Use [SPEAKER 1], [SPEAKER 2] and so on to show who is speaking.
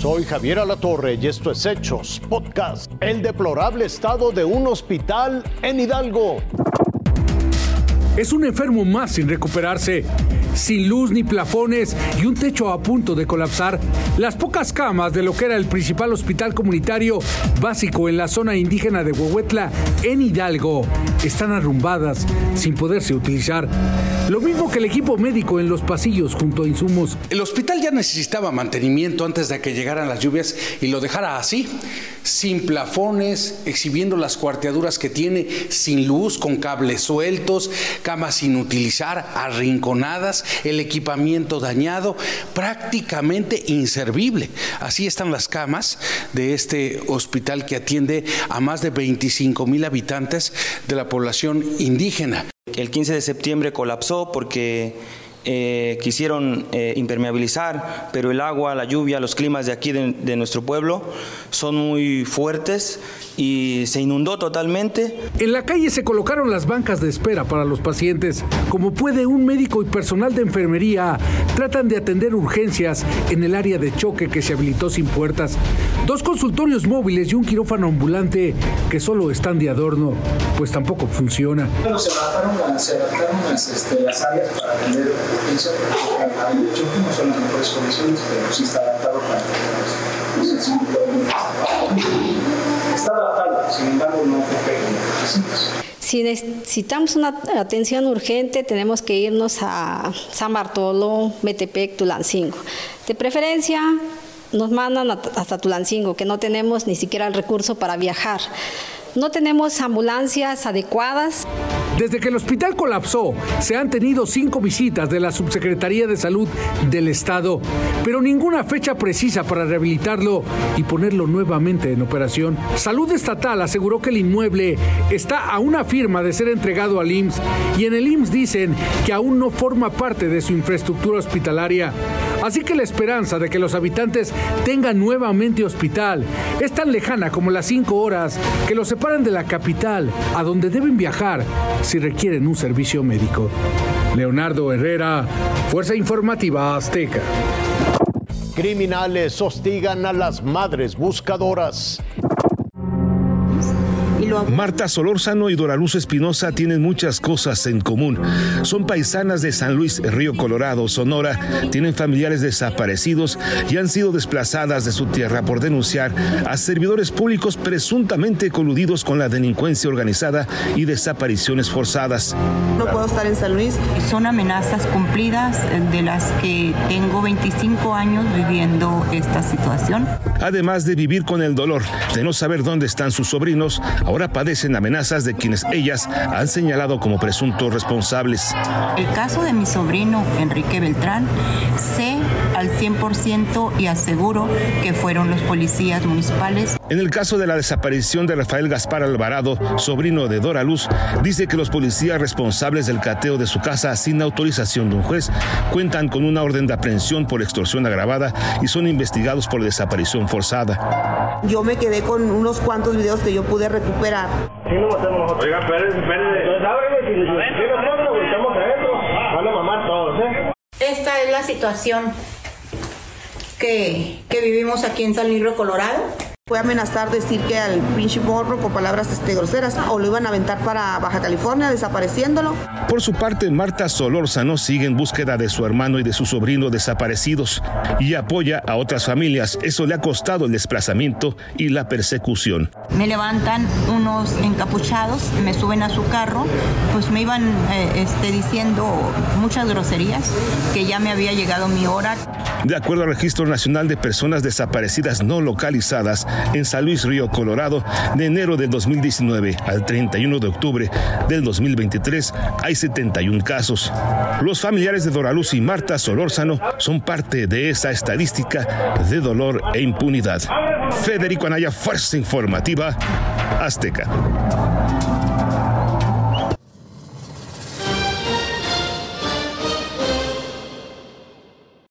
[SPEAKER 1] Soy Javier Alatorre y esto es Hechos Podcast. El deplorable estado de un hospital en Hidalgo.
[SPEAKER 2] Es un enfermo más sin recuperarse sin luz ni plafones y un techo a punto de colapsar. Las pocas camas de lo que era el principal hospital comunitario básico en la zona indígena de Huehuetla, en Hidalgo, están arrumbadas sin poderse utilizar. Lo mismo que el equipo médico en los pasillos junto a insumos.
[SPEAKER 3] El hospital ya necesitaba mantenimiento antes de que llegaran las lluvias y lo dejara así, sin plafones, exhibiendo las cuarteaduras que tiene, sin luz, con cables sueltos, camas sin utilizar, arrinconadas el equipamiento dañado, prácticamente inservible. Así están las camas de este hospital que atiende a más de 25 mil habitantes de la población indígena.
[SPEAKER 4] El 15 de septiembre colapsó porque eh, quisieron eh, impermeabilizar, pero el agua, la lluvia, los climas de aquí de, nuestro pueblo son muy fuertes y se inundó totalmente.
[SPEAKER 2] En la calle se colocaron las bancas de espera para los pacientes. Como puede, un médico y personal de enfermería tratan de atender urgencias en el área de choque que se habilitó sin puertas. Dos consultorios móviles y un quirófano ambulante que solo están de adorno, pues tampoco funciona.
[SPEAKER 5] se adaptaron, las, este, las áreas para atender porque no son las mejores condiciones, pero sí está adaptado para Está adaptado, sin embargo, no
[SPEAKER 6] si necesitamos una atención urgente, tenemos que irnos a San Bartolo, Metepec, Tulancingo. De preferencia, nos mandan hasta Tulancingo, que no tenemos ni siquiera el recurso para viajar. No tenemos ambulancias adecuadas.
[SPEAKER 2] Desde que el hospital colapsó, se han tenido cinco visitas de la Subsecretaría de Salud del Estado, pero ninguna fecha precisa para rehabilitarlo y ponerlo nuevamente en operación. Salud Estatal aseguró que el inmueble está a una firma de ser entregado al IMSS y en el IMSS dicen que aún no forma parte de su infraestructura hospitalaria. Así que la esperanza de que los habitantes tengan nuevamente hospital es tan lejana como las cinco horas que los separan de la capital, a donde deben viajar si requieren un servicio médico. Leonardo Herrera, Fuerza Informativa Azteca.
[SPEAKER 1] Criminales hostigan a las madres buscadoras.
[SPEAKER 7] Marta Solórzano y Doraluz Espinosa tienen muchas cosas en común. Son paisanas de San Luis, Río Colorado, Sonora, tienen familiares desaparecidos y han sido desplazadas de su tierra por denunciar a servidores públicos presuntamente coludidos con la delincuencia organizada y desapariciones forzadas.
[SPEAKER 8] No puedo estar en San Luis.
[SPEAKER 9] Son amenazas cumplidas de las que tengo 25 años viviendo esta situación.
[SPEAKER 7] Además de vivir con el dolor de no saber dónde están sus sobrinos, ahora padecen amenazas de quienes ellas han señalado como presuntos responsables.
[SPEAKER 9] El caso de mi sobrino Enrique Beltrán, sé al 100% y aseguro que fueron los policías municipales.
[SPEAKER 7] En el caso de la desaparición de Rafael Gaspar Alvarado, sobrino de Dora Luz, dice que los policías responsables del cateo de su casa sin autorización de un juez cuentan con una orden de aprehensión por extorsión agravada y son investigados por desaparición forzada.
[SPEAKER 8] Yo me quedé con unos cuantos videos que yo pude recuperar.
[SPEAKER 9] Esta es la situación que, que vivimos aquí en San Luis Colorado.
[SPEAKER 8] Fue amenazar decir que al pinche morro con palabras este, groseras o lo iban a aventar para Baja California desapareciéndolo.
[SPEAKER 7] Por su parte, Marta Solórzano sigue en búsqueda de su hermano y de su sobrino desaparecidos y apoya a otras familias. Eso le ha costado el desplazamiento y la persecución.
[SPEAKER 9] Me levantan unos encapuchados, me suben a su carro, pues me iban eh, este, diciendo muchas groserías, que ya me había llegado mi hora.
[SPEAKER 7] De acuerdo al Registro Nacional de Personas Desaparecidas No Localizadas, en San Luis Río, Colorado, de enero del 2019 al 31 de octubre del 2023, hay 71 casos. Los familiares de Doraluz y Marta Solórzano son parte de esa estadística de dolor e impunidad. Federico Anaya, Fuerza Informativa, Azteca.